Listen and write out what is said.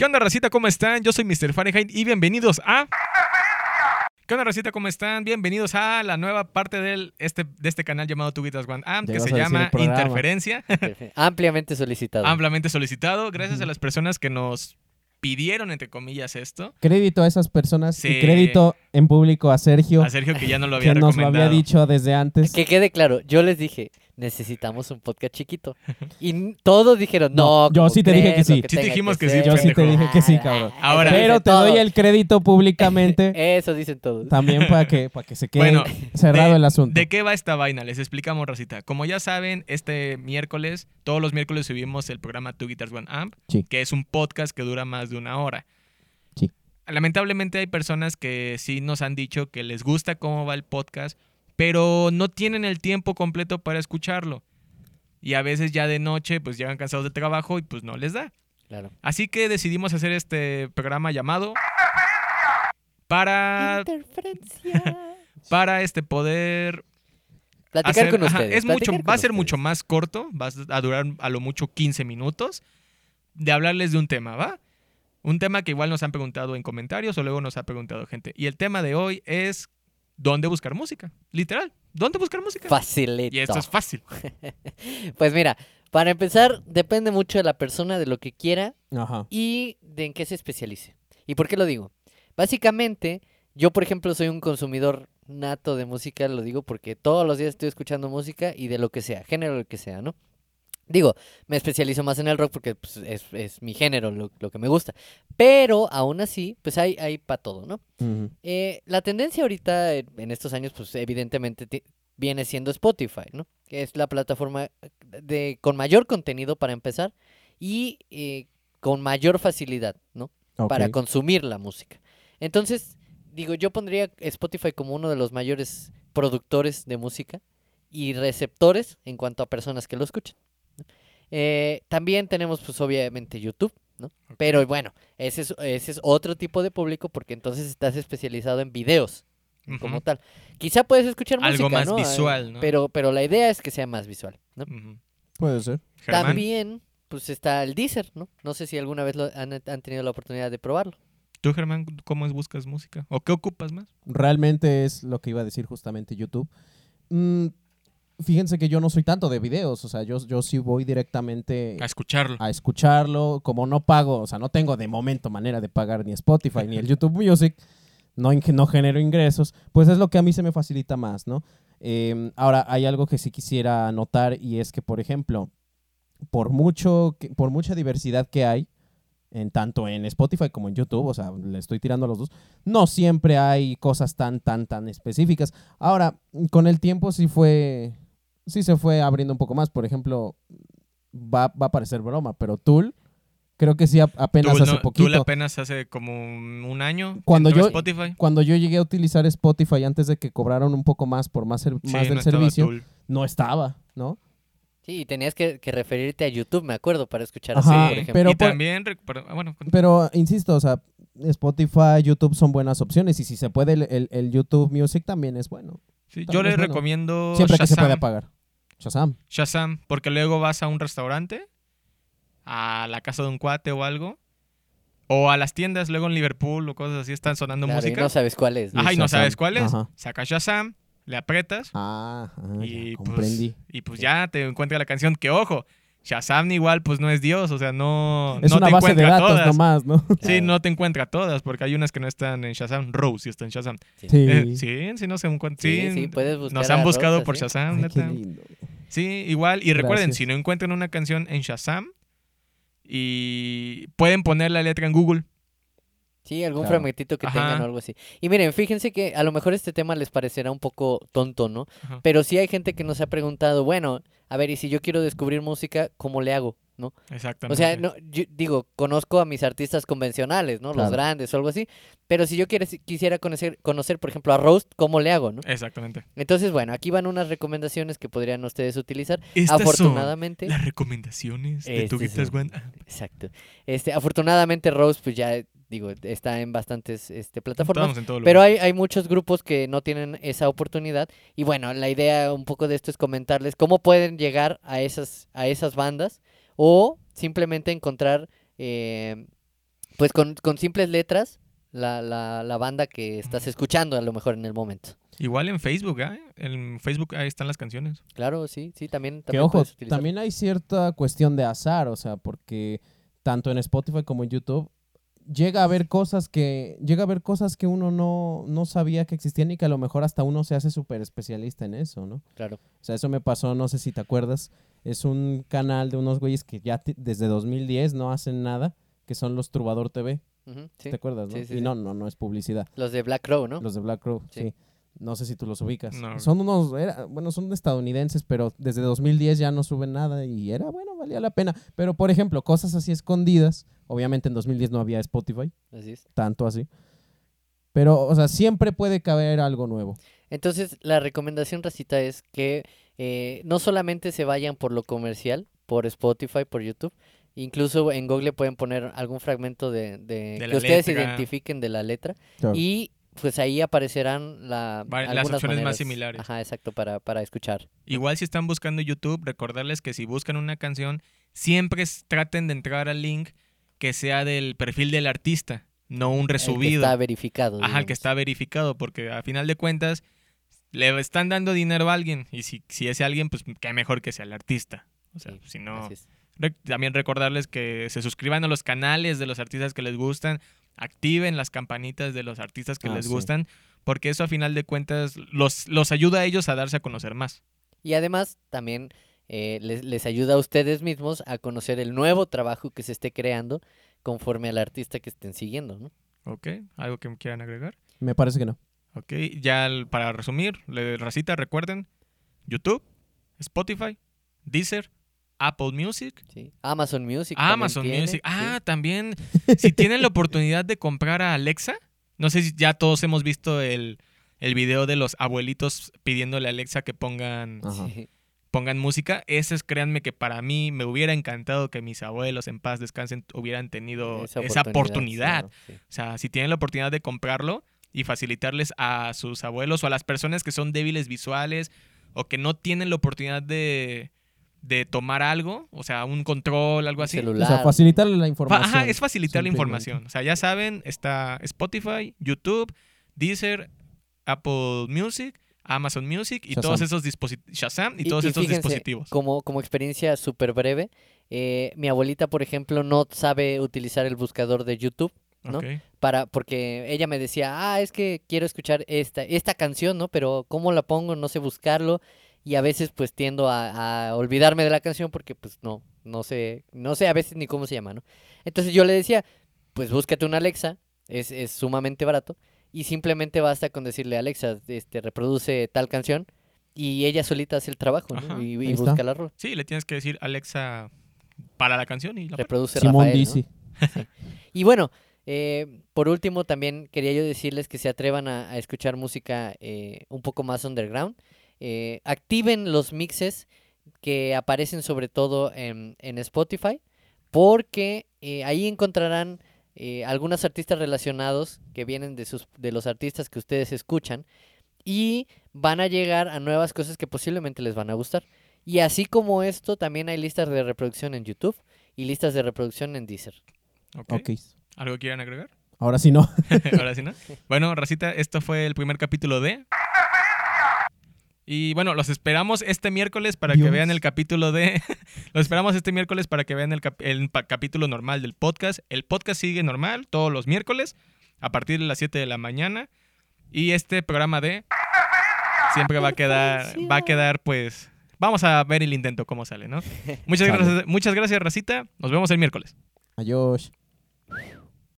¿Qué onda, racita? ¿Cómo están? Yo soy Mr. Fahrenheit y bienvenidos a... ¿Qué onda, racita? ¿Cómo están? Bienvenidos a la nueva parte del, este, de este canal llamado Tu Guitas One Amp, Ya que se llama. Interferencia. Ampliamente solicitado. Ampliamente solicitado. Gracias a las personas que nos pidieron, entre comillas, esto. Crédito a esas personas Sí. y crédito en público a Sergio, A Sergio, que ya no lo había que nos lo recomendado. había dicho desde antes. Que quede claro, yo les dije, necesitamos un podcast chiquito. Y todos dijeron, no. No, yo ¿cómo sí te dije que sí. Sí te dijimos que sí, ser". Yo sí te dije que sí, cabrón. Ahora- Pero te doy el crédito públicamente Eso dicen todos. también para que, para que se quede Bueno, cerrado de- el asunto. ¿De qué va esta vaina? Les explicamos, Racita. Como ya saben, este miércoles, todos los miércoles subimos el programa Two Guitars One Amp, Sí. que es un podcast que dura más de una hora. Sí. Lamentablemente hay personas que sí nos han dicho que les gusta cómo va el podcast, pero no tienen el tiempo completo para escucharlo. Y a veces ya de noche pues llegan cansados de trabajo y pues no les da. Claro. Así que decidimos hacer este programa llamado para Interferencia. para este poder Platicar hacer- con ajá, ustedes. es mucho, va a ser mucho más corto, va a durar a lo mucho 15 minutos de hablarles de un tema, ¿va? Un tema que igual nos han preguntado en comentarios o luego nos ha preguntado gente. Y el tema de hoy es dónde buscar música. Literal, ¿dónde buscar música? Facilito. Y esto es fácil. Pues mira, para empezar, depende mucho de la persona, de lo que quiera Ajá. y de en qué se especialice. ¿Y por qué lo digo? Básicamente, yo por ejemplo soy un consumidor nato de música, lo digo porque todos los días estoy escuchando música y de lo que sea, género lo que sea, ¿no? Digo, me especializo más en el rock porque pues, es, es mi género, lo, lo que me gusta. Pero aún así, pues hay, hay para todo, ¿no? Eh, la tendencia ahorita eh, en estos años, pues evidentemente viene siendo Spotify, ¿no? Que es la plataforma de, con mayor contenido para empezar y eh, con mayor facilidad, ¿no? Para consumir la música. Entonces, digo, yo pondría Spotify como uno de los mayores productores de música y receptores en cuanto a personas que lo escuchan. Eh, también tenemos, pues obviamente, YouTube, ¿no? Pero bueno, ese es, ese es otro tipo de público porque entonces estás especializado en videos como tal. Quizá puedes escuchar Algo música, más ¿no? Eh, visual, ¿no? Pero, pero la idea es que sea más visual, ¿no? Puede ser. Germán, También, pues está el Deezer, ¿no? No sé si alguna vez lo han, han tenido la oportunidad de probarlo. ¿tú, Germán, cómo es buscas música? ¿O qué ocupas más? Realmente es lo que iba a decir justamente YouTube. Mm, fíjense que yo no soy tanto de videos, o sea, yo, yo sí voy directamente A escucharlo. a escucharlo, como no pago, o sea, no tengo de momento manera de pagar ni Spotify ni el YouTube Music, no, no genero ingresos, pues es lo que a mí se me facilita más, ¿no? Eh, ahora, hay algo que sí quisiera notar y es que, por ejemplo, por, mucho, por mucha diversidad que hay, en tanto en Spotify como en YouTube, o sea, le estoy tirando a los dos, no siempre hay cosas tan, tan, tan específicas. Ahora, con el tiempo sí fue, sí se fue abriendo un poco más. Por ejemplo, va, va a parecer broma, pero Tool, creo que sí a- apenas hace no- poquito. apenas hace como un año Cuando yo- Spotify. Cuando yo llegué a utilizar Spotify antes de que cobraran un poco más por más, ser- Sí, más del no servicio, Tool. no estaba, ¿no? Sí, y tenías que, que referirte a YouTube, me acuerdo, para escuchar Ajá, así, por ejemplo. pero y por- también, ah, bueno, con- Pero insisto, o sea, Spotify, YouTube son buenas opciones y si se puede el, el- el YouTube Music también es bueno. sí, yo les bueno. recomiendo Siempre que se pueda pagar. Shazam. Shazam, porque luego vas a un restaurante, a la casa de un cuate o algo, o a las tiendas, luego en Liverpool o cosas así, están sonando Claro, y música. no sabes cuál es. ¿no? Ajá, y no sabes cuál es. Ajá. Sacas Shazam, le aprietas Ah, ah, y, ya, pues, comprendí. y pues ya te encuentra la canción. Que ojo, Shazam igual pues no es Dios, o sea, no, es no una te base de encuentra datos todas. nomás, ¿no? Sí, no te encuentra todas, porque hay unas que no están en Shazam. Rose sí está en Shazam. Sí. Eh, sí, sí, no se encuentra. Sí, Sí, sí, puedes buscar Nos han buscado Rose por. Shazam, Ay, qué lindo. Sí, igual. Y recuerden, Gracias. si no encuentran una canción en Shazam, y pueden poner la letra en Google. Sí, algún Claro. fragmentito que tengan o algo así. Y miren, fíjense que a lo mejor este tema les parecerá un poco tonto, ¿no? Ajá. Pero sí hay gente que nos ha preguntado, bueno, a ver, y si yo quiero descubrir música, ¿cómo le hago? ¿No? Exactamente. O sea, no, yo digo, conozco a mis artistas convencionales, ¿no? Claro. Los grandes o algo así. Pero si yo quisiera conocer, conocer, por ejemplo, a Roast, ¿cómo le hago, no? Exactamente. Entonces, bueno, aquí van unas recomendaciones que podrían ustedes utilizar. Estas Afortunadamente. son las recomendaciones de tu Estas Guitas One. Exacto. Este, afortunadamente, Roast, pues ya, digo, está en bastantes este, plataformas. Estamos en Pero hay, hay muchos grupos que no tienen esa oportunidad. Y bueno, la idea un poco de esto es comentarles cómo pueden llegar a esas, a esas bandas o simplemente encontrar eh, pues con, con simples letras la, la, la banda que estás escuchando a lo mejor en el momento. Igual en Facebook, ¿eh? En Facebook ahí están las canciones. Claro, sí, sí, también. Que también ojo, puedes utilizar. también hay cierta cuestión de azar, o sea, porque tanto en Spotify como en YouTube llega a haber cosas que llega a haber cosas que uno no, no sabía que existían y que a lo mejor hasta uno se hace súper especialista en eso, ¿no? Claro. O sea, eso me pasó, no sé si te acuerdas, es un canal de unos güeyes que ya desde 2010 no hacen nada, que son los Trubador TV, sí. ¿te acuerdas, no? Sí, sí, y sí. no, no, no es publicidad. Los de Black Crow, ¿no? Los de Black Crow, Sí. sí. No sé si tú los ubicas. No. Son unos, era- bueno, son estadounidenses, pero desde 2010 ya no suben nada y era, bueno, valía la pena. Pero, por ejemplo, cosas así escondidas, obviamente en 2010 no había Spotify, Así es. tanto así. Pero, o sea, siempre puede caber algo nuevo. Entonces, la recomendación, Racita, es que eh, no solamente se vayan por lo comercial, por Spotify, por YouTube, incluso en Google pueden poner algún fragmento de, de- De que la ustedes letra. identifiquen de la letra Claro. y pues ahí aparecerán la, Va- las opciones más similares. Ajá, exacto, para, para escuchar. Igual si están buscando YouTube, recordarles que si buscan una canción, siempre traten de entrar al link que sea del perfil del artista, no un El que resubido. está verificado. Ajá, el que está verificado, porque a final de cuentas le están dando dinero a alguien y si, si ese alguien, pues qué mejor que sea el artista. O sea, Sí, si no... Re- También recordarles que se suscriban a los canales de los artistas que les gustan, activen las campanitas de los artistas que Ah, les sí. gustan, porque eso a final de cuentas los, los ayuda a ellos a darse a conocer más. Y además también eh, les, les ayuda a ustedes mismos a conocer el nuevo trabajo que se esté creando conforme al artista que estén siguiendo, ¿no? ¿Ok? ¿Algo que quieran agregar? Me parece que no. Ok, ya el- para resumir, le- Racita, recuerden, YouTube, Spotify, Deezer, Apple Music, Sí. Amazon Music. también Amazon tiene, Music. sí. Ah, también, si tienen la oportunidad de comprar a Alexa, no sé si ya todos hemos visto el, el video de los abuelitos pidiéndole a Alexa que pongan. Sí. pongan música. Ese es, créanme que para mí me hubiera encantado que mis abuelos en paz descansen hubieran tenido esa, oportunidad. claro, sí. O sea, si tienen la oportunidad de comprarlo y facilitarles a sus abuelos o a las personas que son débiles visuales o que no tienen la oportunidad de, de tomar algo, o sea, un control, algo así. O sea, facilitarle la información. Ajá, es facilitar la información. O sea, ya saben, está Spotify, YouTube, Deezer, Apple Music, Amazon Music y Shazam. todos esos dispositivos, Shazam y, Y- todos y estos fíjense, dispositivos. Como, como experiencia súper breve, eh, mi abuelita, por ejemplo, no sabe utilizar el buscador de YouTube. ¿No? Para porque ella me decía, ah, es que quiero escuchar esta, esta canción, ¿no? Pero ¿cómo la pongo? No sé buscarlo. Y a veces pues tiendo a, a olvidarme de la canción porque pues no, no sé, no sé a veces ni cómo se llama, ¿no? Entonces yo le decía, pues búscate una Alexa, es, es sumamente barato, y simplemente basta con decirle, Alexa, este, reproduce tal canción, y ella solita hace el trabajo, ¿no? Ajá. Y, busca la rola. Sí, le tienes que decir Alexa para la canción y la. Reproduce Simón Rafael, ¿no? dice. Y bueno, eh, por último también quería yo decirles que se atrevan a, a escuchar música eh, un poco más underground. Eh, activen los mixes que aparecen sobre todo en, en Spotify porque eh, ahí encontrarán eh, algunos artistas relacionados que vienen de, sus, de los artistas que ustedes escuchan y van a llegar a nuevas cosas que posiblemente les van a gustar. Y así como esto, también hay listas de reproducción en YouTube y listas de reproducción en Deezer. Ok. Ok. ¿Algo quieran agregar? Ahora sí no. Ahora sí, ¿no? Bueno, Racita, esto fue el primer capítulo de... Y bueno, los esperamos este miércoles para que vean el capítulo de... los esperamos este miércoles para que vean el, cap- el pa- capítulo normal del podcast. El podcast sigue normal todos los miércoles a partir de las 7 de la mañana. Y este programa de... Siempre va a quedar... Va a quedar pues... Vamos a ver el intento cómo sale, ¿no? Muchas gracias, muchas gracias, Racita. Nos vemos el miércoles. Adiós.